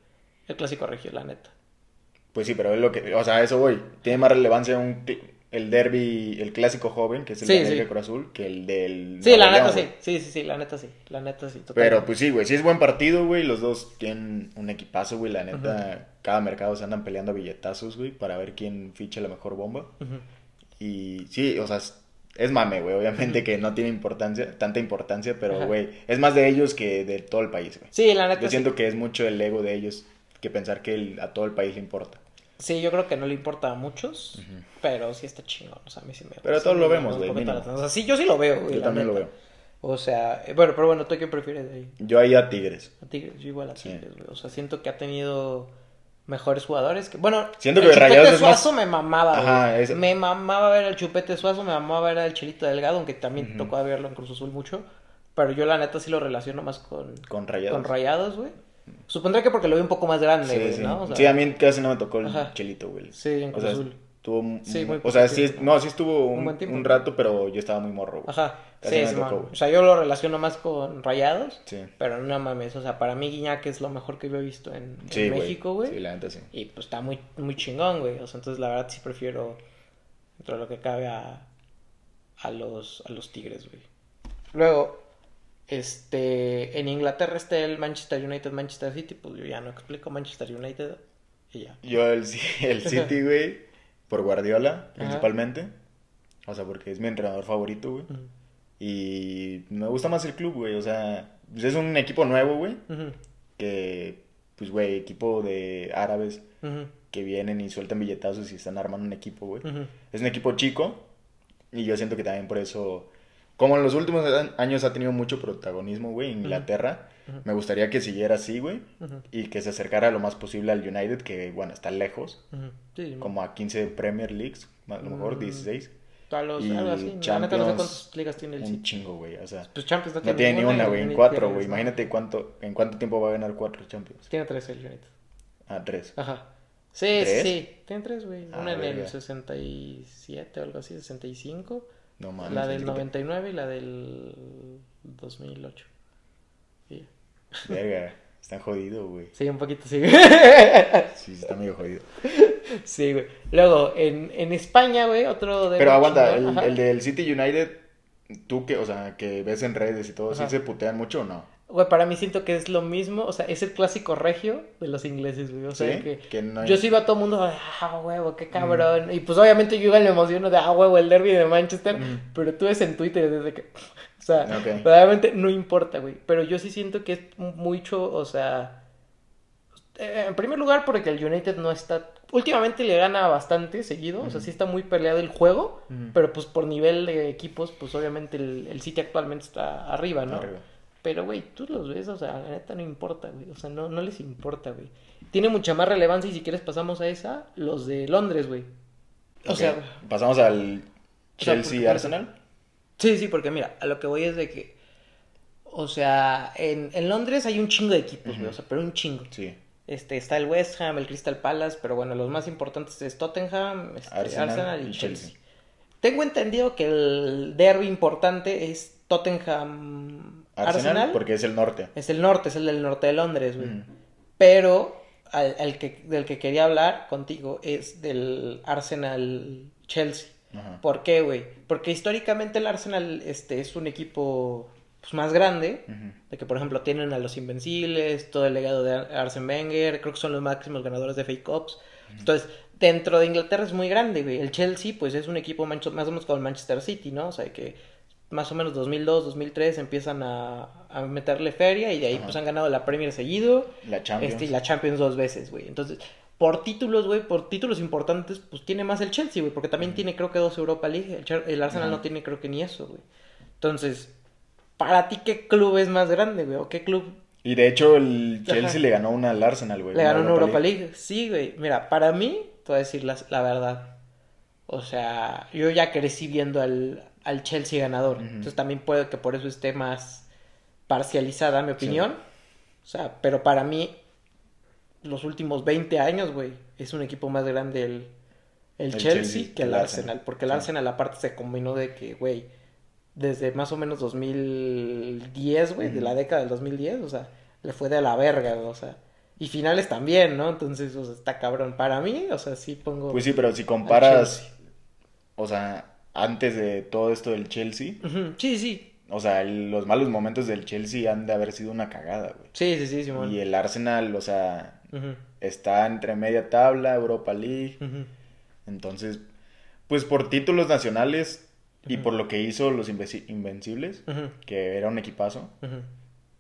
Speaker 1: el clásico regio, la neta.
Speaker 2: Pues sí, pero es lo que, o sea, eso voy. Tiene más relevancia un, el derby, el clásico joven, que es el
Speaker 1: Sí,
Speaker 2: de
Speaker 1: sí.
Speaker 2: Cruz Azul, que el del.
Speaker 1: Sí, la neta sí. Sí, sí, sí, la neta sí. La neta sí.
Speaker 2: Pero pues sí, güey, sí es buen partido, güey. Los dos tienen un equipazo, güey. La neta, cada mercado se andan peleando a billetazos, güey, para ver quién ficha la mejor bomba. Y sí, o sea, es, mame, güey. Obviamente que no tiene importancia, tanta importancia, pero, güey, es más de ellos que de todo el país, güey.
Speaker 1: Sí, la neta
Speaker 2: Yo siento que es mucho el ego de ellos que pensar que el- a todo el país le importa.
Speaker 1: Sí, yo creo que no le importa a muchos, pero sí está chingón, o sea, a mí sí me
Speaker 2: Pero todos lo vemos, güey.
Speaker 1: O sea, sí, yo sí lo veo, güey,
Speaker 2: Yo también lo veo.
Speaker 1: O sea, eh, bueno, pero bueno, ¿tú quién prefieres de ahí?
Speaker 2: Yo ahí a Tigres.
Speaker 1: A Tigres, yo igual a. Tigres, güey. O sea, siento que ha tenido mejores jugadores que... Bueno,
Speaker 2: Siento
Speaker 1: el
Speaker 2: que
Speaker 1: Chupete
Speaker 2: Rayados es más-
Speaker 1: Suazo me mamaba,
Speaker 2: Ajá, ese-
Speaker 1: Me mamaba ver al Chupete Suazo, me mamaba ver al Chelito Delgado, aunque también tocó verlo en Cruz Azul mucho. Pero yo la neta sí lo relaciono más con,
Speaker 2: Con Rayados.
Speaker 1: con Rayados, güey. Supondré que porque lo veo un poco más grande,
Speaker 2: Sí,
Speaker 1: güey,
Speaker 2: sí.
Speaker 1: ¿no? O sea,
Speaker 2: Sí, a mí casi no me tocó el
Speaker 1: Ajá.
Speaker 2: chelito, güey.
Speaker 1: Sí, en
Speaker 2: O
Speaker 1: Cruz
Speaker 2: sea,
Speaker 1: Azul.
Speaker 2: Tuvo, un-
Speaker 1: Sí, muy
Speaker 2: o sea, sí, no, sí estuvo
Speaker 1: Un
Speaker 2: rato, pero yo estaba muy morro, güey.
Speaker 1: Ajá.
Speaker 2: Casi
Speaker 1: Sí, sí,
Speaker 2: tocó, güey.
Speaker 1: O sea, yo lo relaciono más con Rayados.
Speaker 2: Sí.
Speaker 1: Pero no mames, o sea, para mí Guiñac es lo mejor que yo he visto en, en
Speaker 2: Sí, güey.
Speaker 1: México, güey.
Speaker 2: Sí, la neta sí.
Speaker 1: Y pues está muy, muy chingón, güey. O sea, entonces la verdad sí prefiero, dentro de lo que cabe, a, a, los, a los Tigres, güey. Luego, este, en Inglaterra está el Manchester United, Manchester City. Pues yo ya no explico Manchester United y ya.
Speaker 2: Yo el, el City, güey, por Guardiola, principalmente. O sea, porque es mi entrenador favorito, güey. Y me gusta más el club, güey. O sea, pues es un equipo nuevo, güey. Que, pues, güey, equipo de árabes que vienen y sueltan billetazos y están armando un equipo, güey. Es un equipo chico y yo siento que también por eso, como en los últimos años ha tenido mucho protagonismo, güey, en Inglaterra, me gugustaría que siguiera así, güey, y que se acercara lo más posible al United, que, bueno, está lejos.
Speaker 1: Sí,
Speaker 2: como a 15 Premier Leagues, a lo mejor
Speaker 1: Mm.
Speaker 2: 16,
Speaker 1: a los,
Speaker 2: y
Speaker 1: algo así. Neta no sé
Speaker 2: Champions,
Speaker 1: cuántas ligas tiene el
Speaker 2: un chingo, güey, o sea,
Speaker 1: Pues Champions no
Speaker 2: no
Speaker 1: tiene,
Speaker 2: tiene ni una, güey, en cuatro,
Speaker 1: tiene,
Speaker 2: güey, imagínate cuánto, en cuánto tiempo va a ganar cuatro Champions.
Speaker 1: Tiene tres el United.
Speaker 2: Ah, tres.
Speaker 1: Ajá. Sí, sí,
Speaker 2: ¿Tres?
Speaker 1: sí. Tiene tres, güey.
Speaker 2: Ah,
Speaker 1: Una en el
Speaker 2: verga.
Speaker 1: 67 o algo así, 65.
Speaker 2: No mames.
Speaker 1: la del
Speaker 2: pensé que
Speaker 1: 99 y la del 2008. Y ya.
Speaker 2: te- Verga, están jodidos, güey.
Speaker 1: Sí, un poquito sí.
Speaker 2: Sí, está medio jodido.
Speaker 1: sí, güey. Luego, en, en España, güey, otro de...
Speaker 2: Pero aguanta, el, el del City United, tú que, o sea, que ves en redes y todo, ¿sí
Speaker 1: Ajá.
Speaker 2: se putean mucho o no?
Speaker 1: Güey, para mí siento que es lo mismo, o sea, es el clásico regio de los ingleses, güey. O sea,
Speaker 2: Sí,
Speaker 1: que,
Speaker 2: que no hay-
Speaker 1: yo sí iba a todo el mundo, ah, huevo, qué cabrón. Y pues obviamente yo iba en la emoción de, ah, huevo, el derby de Manchester.
Speaker 2: Mm.
Speaker 1: Pero tú ves en Twitter desde que, o sea,
Speaker 2: Ok.
Speaker 1: verdaderamente no importa, güey. Pero yo sí siento que es mucho, o sea, eh, en primer lugar porque el United no está, últimamente le gana bastante seguido, o sea, sí está muy peleado el juego. Pero pues por nivel de equipos, pues obviamente el, el City actualmente está arriba, ¿no?
Speaker 2: Arriba.
Speaker 1: Pero, güey, tú los ves, o sea, la neta no importa, güey. O sea, no, no les importa, güey. Tiene mucha más relevancia y si quieres pasamos a esa, los de Londres, güey. O sea,
Speaker 2: pasamos al
Speaker 1: o sea, porque-
Speaker 2: Chelsea Arsenal.
Speaker 1: sí, sí, porque mira, a lo que voy es de que, o sea, en, en Londres hay un chingo de equipos, güey, o sea, pero un chingo.
Speaker 2: Sí.
Speaker 1: Este, está el West Ham, el Crystal Palace, pero bueno, los más importantes es Tottenham, este,
Speaker 2: Arsenal
Speaker 1: Arsenal, y
Speaker 2: y
Speaker 1: Chelsea.
Speaker 2: Chelsea.
Speaker 1: Tengo entendido que el derby importante es Tottenham
Speaker 2: Arsenal,
Speaker 1: Arsenal.
Speaker 2: porque es el norte.
Speaker 1: Es el norte, es el del norte de Londres, güey.
Speaker 2: Ujú.
Speaker 1: Pero al, al que, del que quería hablar contigo es del Arsenal Chelsea.
Speaker 2: Ajá.
Speaker 1: ¿Por qué, güey? Porque históricamente el Arsenal este, es un equipo pues, más grande. De que, por ejemplo, tienen a los Invencibles, todo el legado de Ar- Arsene Wenger, creo que son los máximos ganadores de FA Cups. Entonces, dentro de Inglaterra es muy grande, güey. El Chelsea, pues, es un equipo más o menos como el Manchester City, ¿no? O sea, que más o menos 2002, 2003 empiezan a, a meterle feria y de ahí,
Speaker 2: Ajá.
Speaker 1: pues, han ganado la Premier seguido.
Speaker 2: La Champions.
Speaker 1: Este, y la Champions dos veces, güey. Entonces, por títulos, güey, por títulos importantes, pues tiene más el Chelsea, güey, porque también tiene creo que dos Europa League. El, Arsenal
Speaker 2: Ajá.
Speaker 1: no tiene creo que ni eso, güey. Entonces, para ti, ¿qué club es más grande, güey? ¿O qué club
Speaker 2: Y de hecho, el Chelsea le ganó una al Arsenal, güey.
Speaker 1: le ganó una Europa League? Sí, güey. Mira, para mí, te voy a decir la, la verdad. O sea, yo ya crecí viendo al, al Chelsea ganador. Entonces también puede que por eso esté más parcializada mi opinión. O sea, pero para mí, los últimos 20 años, güey, es un equipo más grande el, el,
Speaker 2: El
Speaker 1: Chelsea,
Speaker 2: Chelsea
Speaker 1: que el Arsenal.
Speaker 2: Arsenal.
Speaker 1: Porque el
Speaker 2: Sí.
Speaker 1: Arsenal aparte se combinó de que, güey, desde más o menos 2010, güey, de la década del 2010, o sea, le fue de la verga, o sea. Y finales también, ¿no? Entonces, o sea, está cabrón. Para mí, o sea, sí pongo...
Speaker 2: Pues sí, pero si comparas, o sea, antes de todo esto del Chelsea,
Speaker 1: Sí, sí.
Speaker 2: o sea, el- los malos momentos del Chelsea han de haber sido una cagada, güey.
Speaker 1: Sí, sí, sí, Simón.
Speaker 2: Y el Arsenal, o sea, está entre media tabla, Europa League. Entonces, pues por títulos nacionales y por lo que hizo los Invenci- Invencibles, que era un equipazo,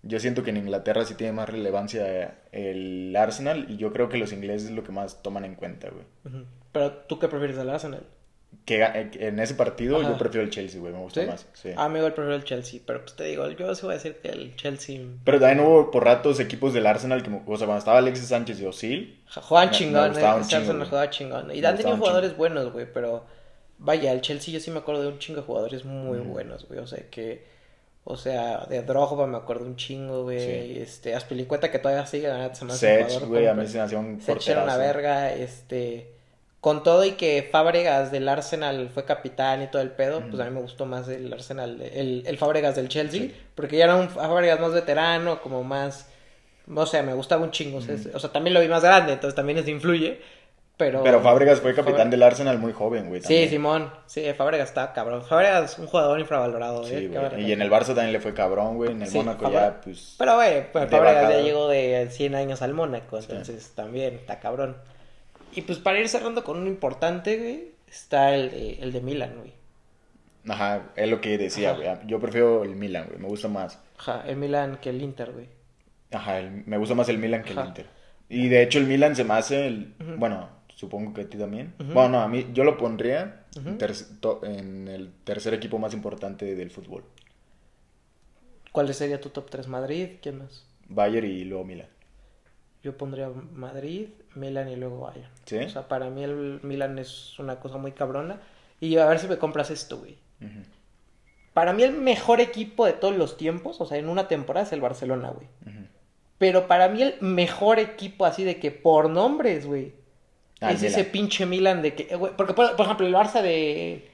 Speaker 2: yo siento que en Inglaterra sí tiene más relevancia el Arsenal y yo creo que los ingleses es lo que más toman en cuenta, güey.
Speaker 1: Pero, ¿tú qué prefieres al Arsenal?
Speaker 2: Que eh, en ese partido
Speaker 1: Ajá.
Speaker 2: yo prefiero el Chelsea, güey, me gusta
Speaker 1: ¿Sí?
Speaker 2: más. Sí.
Speaker 1: Ah, amigo, prefiero el Chelsea. Pero, pues, te digo, yo sí voy a decir que el Chelsea...
Speaker 2: Pero también hubo por ratos equipos del Arsenal que, o sea, cuando estaba Alexis Sánchez y Osil,
Speaker 1: Ja- Juegan
Speaker 2: Me- me
Speaker 1: chingón, eh, Arsenal jugaba chingón. Y han tenido jugadores buenos, güey, pero vaya, el Chelsea yo sí me acuerdo de un chingo de jugadores muy buenos, güey. O sea, que, o sea, de Drogba me acuerdo un chingo, güey.
Speaker 2: Sí.
Speaker 1: Este, Aspilicueta que todavía sigue ganando, se me hace
Speaker 2: Sech, güey, a mí se me hacía un
Speaker 1: Sech era una verga, este... Con todo y que Fábregas del Arsenal fue capitán y todo el pedo, pues
Speaker 2: Ujú.
Speaker 1: a mí me gustó más el Arsenal, el, el Fábregas del Chelsea,
Speaker 2: Sí.
Speaker 1: porque ya era un Fábregas más veterano, como más, o sea, me gustaba un chingo, o sea, o sea, también lo vi más grande, entonces también eso influye, pero...
Speaker 2: Pero Fábregas fue capitán
Speaker 1: Fábregas-
Speaker 2: del Arsenal muy joven, güey.
Speaker 1: Sí. Simón, sí, Fábregas está cabrón, Fábregas es un jugador infravalorado,
Speaker 2: Sí,
Speaker 1: eh,
Speaker 2: güey. Y en el. Barça también le fue cabrón, güey. En el
Speaker 1: Sí,
Speaker 2: Mónaco ya, pues...
Speaker 1: Pero, güey, pues, Fábregas ya llegó de 100 años al Mónaco, entonces también está cabrón. Y pues para ir cerrando con uno importante, güey, está el de, el de Milan, güey.
Speaker 2: Ajá, es lo que decía,
Speaker 1: Ajá.
Speaker 2: güey. Yo prefiero el Milan, güey. Me gusta más.
Speaker 1: Ajá, el Milan que el Inter, güey.
Speaker 2: Ajá, el- me gusta más el Milan que el. Inter. Y de hecho el Milan se me hace el... Bueno, supongo que a ti también. Bueno, no, a mí yo lo pondría ter- to- en el tercer equipo más importante del fútbol.
Speaker 1: ¿Cuál sería tu top 3? ¿Madrid? ¿Quién más?
Speaker 2: Bayern y luego Milan.
Speaker 1: Yo pondría Madrid, Milan y luego Bayern.
Speaker 2: ¿Sí?
Speaker 1: O sea, para mí el Milan es una cosa muy cabrona. Y a ver si me compras esto, güey. Para mí el mejor equipo de todos los tiempos, o sea, en una temporada es el Barcelona, güey. Pero para mí el mejor equipo así de que por nombres, güey.
Speaker 2: Ah,
Speaker 1: es ese pinche Milan de que, eh, güey, porque por, por ejemplo el Barça de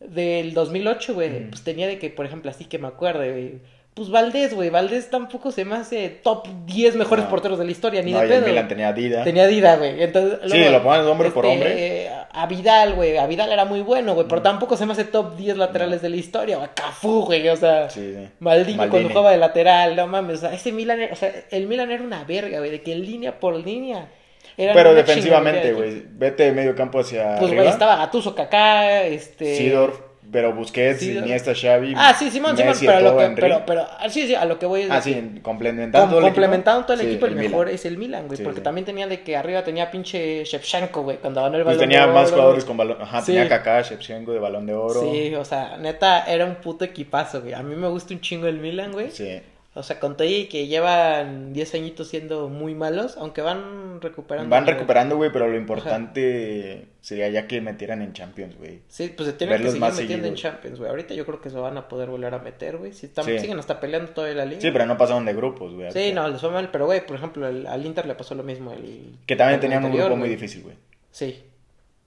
Speaker 1: del 2008, güey,
Speaker 2: Mm.
Speaker 1: pues tenía de que, por ejemplo, así que me acuerdo, güey, Pues Valdés, güey. Valdés tampoco se me hace top 10 mejores
Speaker 2: No.
Speaker 1: porteros de la historia, ni
Speaker 2: no,
Speaker 1: de pedo.
Speaker 2: Milan tenía Dida.
Speaker 1: Tenía Dida, güey. Entonces,
Speaker 2: Sí, lo pones hombre por hombre.
Speaker 1: eh, A Vidal, güey. A Vidal era muy bueno, güey. Pero tampoco se me hace top 10 laterales de la historia. güey. Cafú, güey. O sea,
Speaker 2: Sí, sí.
Speaker 1: Maldini, cuando jugaba de lateral. No mames. O sea, ese Milan, o sea, el Milan era una verga, güey. De que línea por línea. era
Speaker 2: Pero defensivamente, güey. Vete de medio campo hacia
Speaker 1: Pues, güey, estaba Gattuso, Kaká, este...
Speaker 2: Sidorf, pero Busquets,
Speaker 1: Sidorf.
Speaker 2: Iniesta, Xavi.
Speaker 1: Ah, sí, Simón, Simón, pero, a lo que, pero, pero, ah, sí, sí, a lo que voy es
Speaker 2: Ah, sí, complementando
Speaker 1: Com-
Speaker 2: todo el
Speaker 1: complementando
Speaker 2: equipo.
Speaker 1: todo el
Speaker 2: Sí,
Speaker 1: equipo, el, mejor es el Milan, güey.
Speaker 2: Sí,
Speaker 1: porque
Speaker 2: sí.
Speaker 1: también tenía de que arriba tenía pinche Shevchenko, güey, cuando ganó el
Speaker 2: Pues
Speaker 1: balón
Speaker 2: tenía
Speaker 1: de
Speaker 2: más
Speaker 1: oro.
Speaker 2: jugadores con balón. Ajá,
Speaker 1: Sí.
Speaker 2: tenía Kaká, Shevchenko de balón de oro.
Speaker 1: Sí, o sea, neta, era un puto equipazo, güey. A mí me gusta un chingo el Milan, güey.
Speaker 2: Sí.
Speaker 1: O sea, con y que llevan 10 añitos siendo muy malos, aunque van recuperando.
Speaker 2: Van recuperando, güey, pero lo importante sería ya que metieran en Champions, güey.
Speaker 1: Sí, pues se tienen que seguir metiendo en. Champions, güey. Ahorita yo creo que se van a poder volver a meter, güey. Si están,
Speaker 2: Sí.
Speaker 1: siguen hasta peleando todavía la liga.
Speaker 2: Sí, pero no pasaron de grupos, güey.
Speaker 1: Sí, no, les fue mal, pero güey, por ejemplo, el- al Inter le pasó lo mismo. El,
Speaker 2: Que también
Speaker 1: el
Speaker 2: tenían un grupo muy difícil, güey.
Speaker 1: Sí.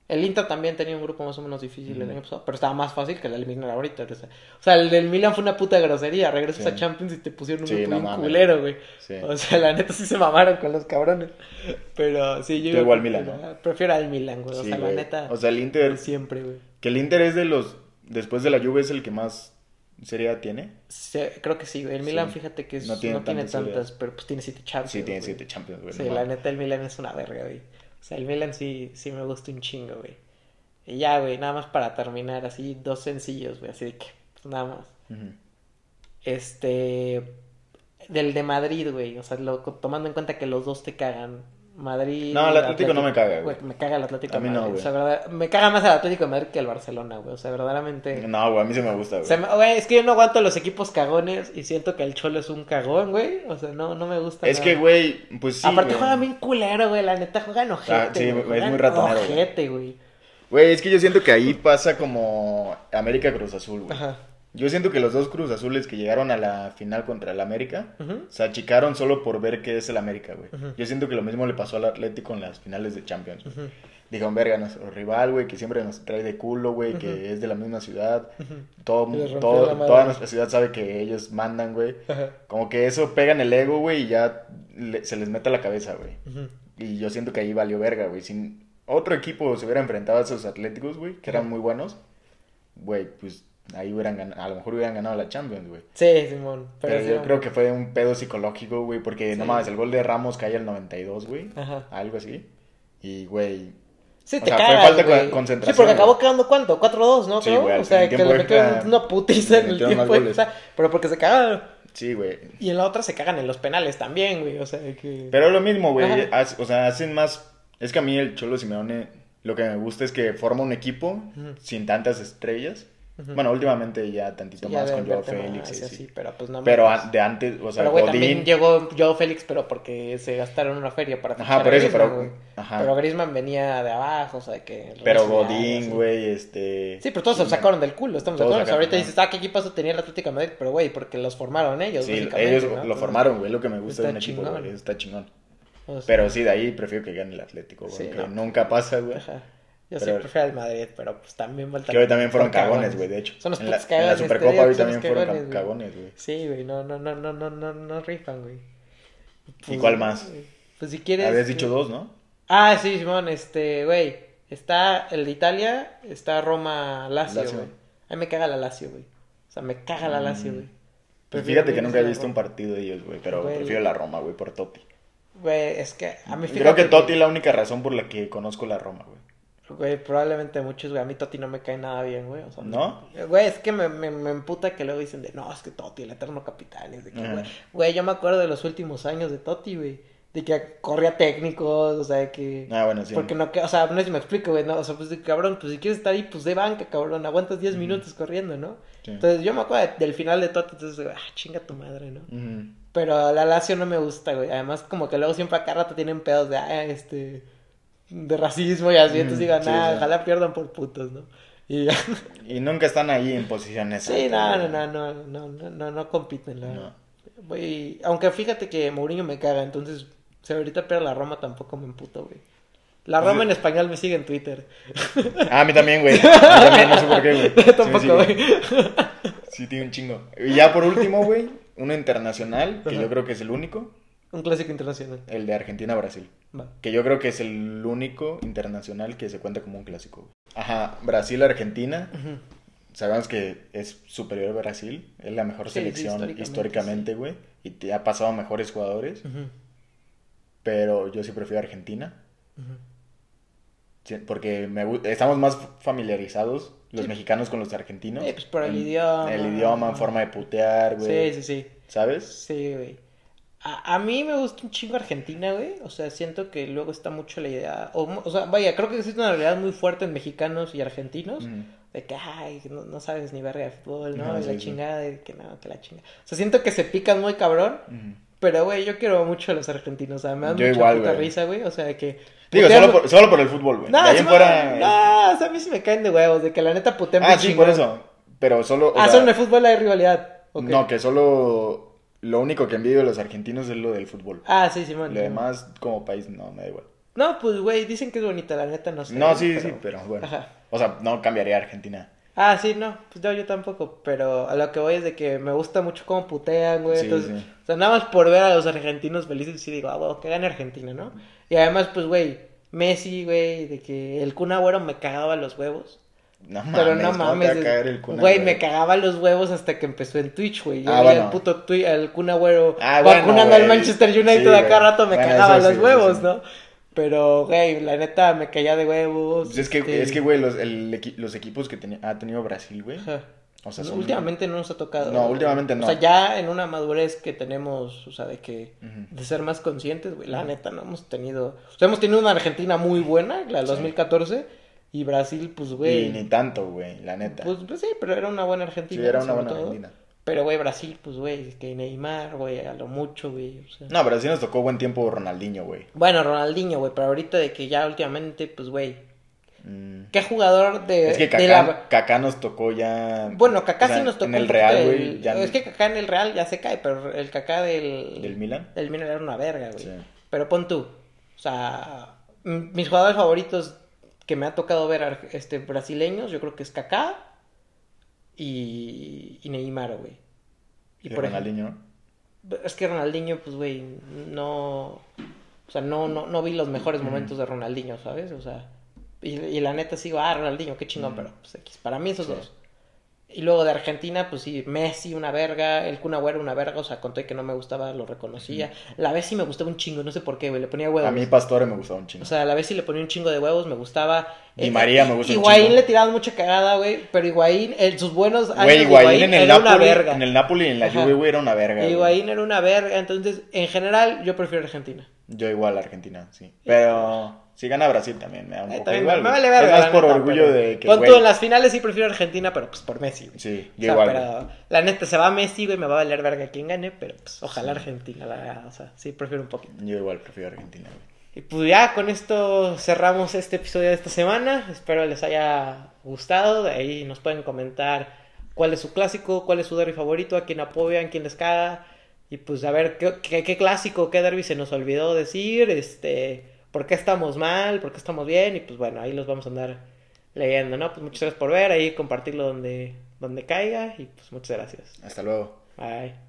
Speaker 1: El Inter también tenía un grupo más o menos difícil el
Speaker 2: Ujú.
Speaker 1: año pasado, pero estaba más fácil que el eliminar ahorita. O sea, el del Milan fue una puta grosería. Regresas
Speaker 2: Sí.
Speaker 1: a Champions y te pusieron un
Speaker 2: Sí,
Speaker 1: grupo
Speaker 2: no
Speaker 1: bien culero, güey.
Speaker 2: Sí.
Speaker 1: O sea, la neta sí se mamaron con los cabrones. Pero sí, yo
Speaker 2: Tú igual Milan, ¿no?
Speaker 1: Prefiero al Milan, güey. O sea,
Speaker 2: güey.
Speaker 1: la neta.
Speaker 2: O sea, el Inter.
Speaker 1: siempre, güey.
Speaker 2: Que el Inter es de los. Después de la Juve es el que más serie tiene.
Speaker 1: Sí, creo que sí, güey. El Milan,
Speaker 2: Sí.
Speaker 1: fíjate que es-
Speaker 2: No tiene tantas
Speaker 1: pero pues tiene siete Champions.
Speaker 2: Sí, tiene siete Champions, güey.
Speaker 1: Sí,
Speaker 2: no
Speaker 1: la neta, el Milan es una verga, güey. O sea, el Milan sí, sí me gusta un chingo, güey. Y ya, güey, nada más para terminar, así, dos sencillos, güey, así de que, pues, nada más. Este, del de Madrid, güey, o sea, lo- tomando en cuenta que los dos te cagan. Madrid.
Speaker 2: No, el Atlético no me caga, güey.
Speaker 1: Me caga el Atlético
Speaker 2: A mí
Speaker 1: de
Speaker 2: no,
Speaker 1: Madrid.
Speaker 2: güey.
Speaker 1: O sea, verdad- me caga más el Atlético de Madrid que el Barcelona, güey. O sea, verdaderamente.
Speaker 2: No, güey, a mí sí me gusta, güey.
Speaker 1: Se es que yo no aguanto los equipos cagones y siento que el Cholo es un cagón, güey. O sea, no, no me gusta.
Speaker 2: Es
Speaker 1: nada.
Speaker 2: que, güey, pues sí.
Speaker 1: Aparte
Speaker 2: güey.
Speaker 1: juegan bien culero, güey. La neta juegan ojete.
Speaker 2: Ah, sí,
Speaker 1: güey,
Speaker 2: es muy ratonero, güey.
Speaker 1: Ojete, güey.
Speaker 2: Güey, es que yo siento que ahí pasa como América Cruz Azul, güey.
Speaker 1: Ajá.
Speaker 2: Yo siento que los dos Cruz Azules que llegaron a la final contra el América se achicaron solo por ver qué es el América, güey. Yo siento que lo mismo le pasó al Atlético en las finales de Champions. Dijeron, verga, nuestro rival, güey, que siempre nos trae de culo, güey, que es de la misma ciudad. Todo, todo- toda nuestra ciudad sabe que ellos mandan, güey. Como que eso pega en el ego, güey, y ya le- se les mete a la cabeza, güey. Y yo siento que ahí valió verga, güey. Si otro equipo se hubiera enfrentado a esos Atléticos, güey, que eran muy buenos, güey, pues ahí hubieran ganado, a lo mejor hubieran ganado la Champions, güey.
Speaker 1: Sí, Simón.
Speaker 2: Pero,
Speaker 1: sí,
Speaker 2: yo
Speaker 1: no.
Speaker 2: creo que fue un pedo psicológico, güey, porque no
Speaker 1: Sí.
Speaker 2: mames, el gol de Ramos cae al 92, güey.
Speaker 1: Ajá.
Speaker 2: Algo así. Y, güey,
Speaker 1: Sí,
Speaker 2: O
Speaker 1: te
Speaker 2: sea, fue falta de concentración,
Speaker 1: Sí, porque acabó
Speaker 2: güey.
Speaker 1: quedando cuánto, 4-2, ¿no?
Speaker 2: Sí,
Speaker 1: Creo.
Speaker 2: güey, al
Speaker 1: o sea, que le metieron una putiza en el tiempo extra, pero porque se cagaron.
Speaker 2: sí, güey.
Speaker 1: Y en la otra se cagan en los penales también, güey. O sea, que.
Speaker 2: Pero lo mismo, güey. O sea, hacen más. Es que a mí el Cholo Simeone lo que me gusta es que forma un equipo sin tantas estrellas. Bueno, últimamente ya tantito
Speaker 1: ya
Speaker 2: más
Speaker 1: de
Speaker 2: con Joao Félix.
Speaker 1: más
Speaker 2: y
Speaker 1: y
Speaker 2: así.
Speaker 1: así, pero pues no
Speaker 2: Pero de antes, o sea,
Speaker 1: Pero, güey, también
Speaker 2: Godín.
Speaker 1: llegó Joao Félix, pero porque se gastaron una feria para
Speaker 2: Ajá, por eso,
Speaker 1: Griezmann,
Speaker 2: pero-
Speaker 1: güey.
Speaker 2: ajá.
Speaker 1: Pero Griezmann venía de abajo, o sea, que...
Speaker 2: Pero Godín, güey, este.
Speaker 1: Sí, pero todos se lo sacaron del culo, estamos de acuerdo.
Speaker 2: Sacaron,
Speaker 1: ahorita dices, ah, ¿qué equipazo tenía el Atlético de Madrid? Pero, güey, porque los formaron ellos,
Speaker 2: Sí, ellos
Speaker 1: ¿no?
Speaker 2: lo formaron, güey. Lo que me gusta de un equipo, güey. Está chingón.
Speaker 1: o sea,
Speaker 2: Pero sí, de ahí prefiero que gane el Atlético, güey.
Speaker 1: Sí,
Speaker 2: que nunca pasa, güey.
Speaker 1: Ajá. Yo
Speaker 2: Pero-
Speaker 1: sí prefiero al Madrid, pero pues también vuelta
Speaker 2: Que hoy también fueron cagones, güey, de hecho.
Speaker 1: Son los
Speaker 2: en la, en la. Supercopa hoy también fueron
Speaker 1: cagones,
Speaker 2: ca-
Speaker 1: güey.
Speaker 2: cagones, güey.
Speaker 1: Sí, güey, no, no, no, no, no, no, no rifan, güey.
Speaker 2: ¿Y cuál más?
Speaker 1: Pues si quieres...
Speaker 2: Habías dicho dos, ¿no?
Speaker 1: Ah, sí, Simón, este, güey. Está el de Italia, está Roma Lazio, güey. A mí me caga la Lazio, güey. O sea, me caga la
Speaker 2: Mm.
Speaker 1: Lazio, güey.
Speaker 2: Pues
Speaker 1: Prefiero
Speaker 2: fíjate que nunca he visto un partido de ellos, güey. Pero
Speaker 1: Güey.
Speaker 2: prefiero la Roma, güey, por Totti.
Speaker 1: Güey, es que a mí fíjate
Speaker 2: Creo que Totti es la única razón por la que conozco la Roma, güey.
Speaker 1: Güey, probablemente muchos, güey. A mí Totti no me cae nada bien, güey. O sea,
Speaker 2: ¿No?
Speaker 1: Güey, es que me, me, me emputa que luego dicen de, no, es que Totti, el eterno capitán. Es de que, güey, güey, yo me acuerdo de los últimos años de Totti, güey. De que corría técnicos, o sea, de que...
Speaker 2: Ah, bueno, sí.
Speaker 1: Porque no, que- o sea, no sé si me explico, güey, no, o sea, pues de cabrón, pues si quieres estar ahí, pues de banca, cabrón, aguantas 10 minutos corriendo, ¿no?
Speaker 2: Sí.
Speaker 1: Entonces yo me acuerdo de- del final de Totti, entonces, ah, chinga tu madre, ¿no? Pero la Lazio no me gusta, güey, además como que luego siempre acá rato tienen pedos de, ah, este, de racismo y así, entonces
Speaker 2: Mm,
Speaker 1: digan,
Speaker 2: sí,
Speaker 1: ah,
Speaker 2: sí.
Speaker 1: ojalá pierdan por putos, ¿no? Y
Speaker 2: Y nunca están ahí en posiciones.
Speaker 1: sí, no, no, no, no, no, no, no, no compiten, la
Speaker 2: No.
Speaker 1: Güey, aunque fíjate que Mourinho me caga, entonces, si ahorita pierde la Roma tampoco me emputo, güey. La Roma en español me sigue en Twitter.
Speaker 2: Ah, a mí también, güey. A mí también, no sé por qué, güey. Me
Speaker 1: Tampoco, güey.
Speaker 2: Sí, tiene un chingo. Y ya por último, güey, uno internacional, que
Speaker 1: Ajá.
Speaker 2: yo creo que es el único,
Speaker 1: Un clásico internacional.
Speaker 2: el de Argentina-Brasil. Que yo creo que es el único internacional que se cuenta como un clásico. Ajá, Brasil-Argentina. Sabemos que es superior a Brasil. Es la mejor
Speaker 1: Sí,
Speaker 2: selección
Speaker 1: históricamente,
Speaker 2: históricamente, güey. Y te ha pasado mejores jugadores. Pero yo sí prefiero Argentina. Porque me estamos más familiarizados los mexicanos con los argentinos.
Speaker 1: Pues por el
Speaker 2: En-
Speaker 1: idioma.
Speaker 2: El idioma, forma de putear, güey.
Speaker 1: Sí, sí, sí.
Speaker 2: ¿Sabes?
Speaker 1: Sí, güey. A, a mí me gusta un chingo Argentina, güey. O sea, siento que luego está mucho la idea. O, o sea, vaya, creo que existe una realidad muy fuerte en mexicanos y argentinos.
Speaker 2: Ujú.
Speaker 1: De que, ay, no, no sabes ni verga de fútbol, ¿no? Y la
Speaker 2: sí,
Speaker 1: chingada, de que no, que la chingada. O sea, siento que se pican muy cabrón.
Speaker 2: Ujú.
Speaker 1: Pero, güey, yo quiero mucho a los argentinos. O sea, me dan
Speaker 2: Yo
Speaker 1: mucha
Speaker 2: igual,
Speaker 1: puta risa, güey. O sea, que.
Speaker 2: Digo,
Speaker 1: putean-
Speaker 2: solo por, solo por el fútbol, güey.
Speaker 1: No,
Speaker 2: de ahí fuera.
Speaker 1: no, o sea, a mí sí me caen de huevos. De que la neta putean
Speaker 2: Ah, sí,
Speaker 1: chingón.
Speaker 2: por eso. Pero solo. o
Speaker 1: Ah,
Speaker 2: sea,
Speaker 1: solo en el fútbol hay rivalidad.
Speaker 2: No, que solo. Lo único que envidio de los argentinos es lo del fútbol.
Speaker 1: Ah, sí, Simón.
Speaker 2: Lo demás, como país, no, me da igual.
Speaker 1: No, pues, güey, dicen que es bonita, la neta, no sé.
Speaker 2: No, sí, sí, pero bueno.
Speaker 1: Ajá.
Speaker 2: O sea, no cambiaría a Argentina.
Speaker 1: Ah, sí, no, pues no, yo tampoco, pero a lo que voy es de que me gusta mucho cómo putean, güey,
Speaker 2: Sí,
Speaker 1: entonces,
Speaker 2: sí.
Speaker 1: o sea, nada más por ver a los argentinos felices, sí digo, ah, güey, que gane Argentina, ¿no? Y además, pues, güey, Messi, güey, de que el Kun Agüero me cagaba los huevos,
Speaker 2: No mames,
Speaker 1: pero no
Speaker 2: ¿cómo te
Speaker 1: mames,
Speaker 2: va a caer el Kun
Speaker 1: güey,
Speaker 2: Agüero?
Speaker 1: me cagaba los huevos hasta que empezó en Twitch, güey, yo
Speaker 2: Ah, bueno.
Speaker 1: el puto Twi- el Kun Agüero
Speaker 2: Ah, bueno,
Speaker 1: vacunando al. Manchester United
Speaker 2: Sí,
Speaker 1: a cada rato me
Speaker 2: Bueno,
Speaker 1: cagaba los
Speaker 2: sí,
Speaker 1: huevos,
Speaker 2: sí.
Speaker 1: ¿no? Pero, güey, la neta me caía de huevos.
Speaker 2: Pues es que,
Speaker 1: este,
Speaker 2: es que, güey, los, el los equipos que ha tenido Brasil, güey.
Speaker 1: ajá.
Speaker 2: O sea,
Speaker 1: No,
Speaker 2: son...
Speaker 1: Últimamente no nos ha tocado.
Speaker 2: No, últimamente no.
Speaker 1: O sea, ya en una madurez que tenemos, o sea, de que de ser más conscientes, güey, la neta no hemos tenido, o sea, hemos tenido una Argentina muy buena, la del
Speaker 2: Sí.
Speaker 1: 2014 y Brasil pues
Speaker 2: Y
Speaker 1: güey.
Speaker 2: ni tanto, güey, la neta.
Speaker 1: Pues, pues sí, pero era una buena
Speaker 2: sí,
Speaker 1: Argentina.
Speaker 2: era una buena
Speaker 1: todo.
Speaker 2: Argentina.
Speaker 1: Pero güey, Brasil pues güey, que Neymar, güey, a lo mucho, güey, o sea.
Speaker 2: No, pero sí nos tocó buen tiempo Ronaldinho, güey.
Speaker 1: Bueno, Ronaldinho, güey, pero ahorita de que ya últimamente pues güey,
Speaker 2: Mm.
Speaker 1: ¿qué jugador de
Speaker 2: Es que Kaká,
Speaker 1: la-
Speaker 2: Kaká nos tocó ya...
Speaker 1: Bueno, Kaká
Speaker 2: o sea,
Speaker 1: sí nos tocó
Speaker 2: En el Real,
Speaker 1: del-
Speaker 2: güey, ya...
Speaker 1: Es que Kaká en el Real ya se cae, pero el Kaká del...
Speaker 2: ¿Del Milan?
Speaker 1: El Milan era una verga, güey.
Speaker 2: Sí.
Speaker 1: Pero pon tú, o sea, mis jugadores favoritos que me ha tocado ver este, brasileños, yo creo que es Kaká y, y Neymar, güey.
Speaker 2: Y,
Speaker 1: por
Speaker 2: Ronaldinho,
Speaker 1: es que Ronaldinho, pues, güey, no... O sea, no, no, no vi los mejores momentos de Ronaldinho, ¿sabes? O sea, y, y la neta sigo, ah, Ronaldinho, qué chingón,
Speaker 2: Mm.
Speaker 1: pero pues X. Para mí esos
Speaker 2: Sí.
Speaker 1: dos. Y luego de Argentina, pues sí, Messi, una verga, el Kun Agüero, una verga, o sea, conté que no me gustaba, lo reconocía. La vez sí me gustaba un chingo, no sé por qué, güey, le ponía huevos.
Speaker 2: A mí Pastore me gustaba un chingo.
Speaker 1: O sea, la vez sí le ponía un chingo de huevos, me gustaba.
Speaker 2: Di María me gusta un
Speaker 1: Higuaín
Speaker 2: chingo.
Speaker 1: le tiraban mucha cagada, güey, pero Higuaín, en sus buenos años
Speaker 2: Güey, Higuaín en el
Speaker 1: era una
Speaker 2: Napoli,
Speaker 1: verga.
Speaker 2: en el Napoli y en la
Speaker 1: Ajá.
Speaker 2: Juve, güey, era una verga. güey.
Speaker 1: Higuaín era una verga, entonces, en general, yo prefiero Argentina.
Speaker 2: Yo igual Argentina, sí. Pero si gana Brasil también me da un
Speaker 1: Eh,
Speaker 2: poco igual.
Speaker 1: me vale verga,
Speaker 2: es por
Speaker 1: neta,
Speaker 2: orgullo
Speaker 1: pero-
Speaker 2: de que,
Speaker 1: Pon tú, en las finales sí prefiero Argentina, pero pues por Messi. güey.
Speaker 2: Sí,
Speaker 1: O
Speaker 2: yo
Speaker 1: sea,
Speaker 2: igual.
Speaker 1: pero la neta se va Messi, güey, me va a valer verga quien gane, pero pues ojalá Argentina la haga, o sea, sí prefiero un poquito.
Speaker 2: Yo igual prefiero Argentina, güey.
Speaker 1: Y pues ya con esto cerramos este episodio de esta semana. Espero les haya gustado. De ahí nos pueden comentar cuál es su clásico, cuál es su derby favorito, a quién apoyan, quién les caga. Y pues a ver qué, qué, qué clásico, qué derby se nos olvidó decir, este, por qué estamos mal, por qué estamos bien. Y pues bueno, ahí los vamos a andar leyendo, ¿no? Pues muchas gracias por ver, ahí compartirlo donde, donde caiga. Y pues muchas gracias.
Speaker 2: Hasta luego.
Speaker 1: Bye.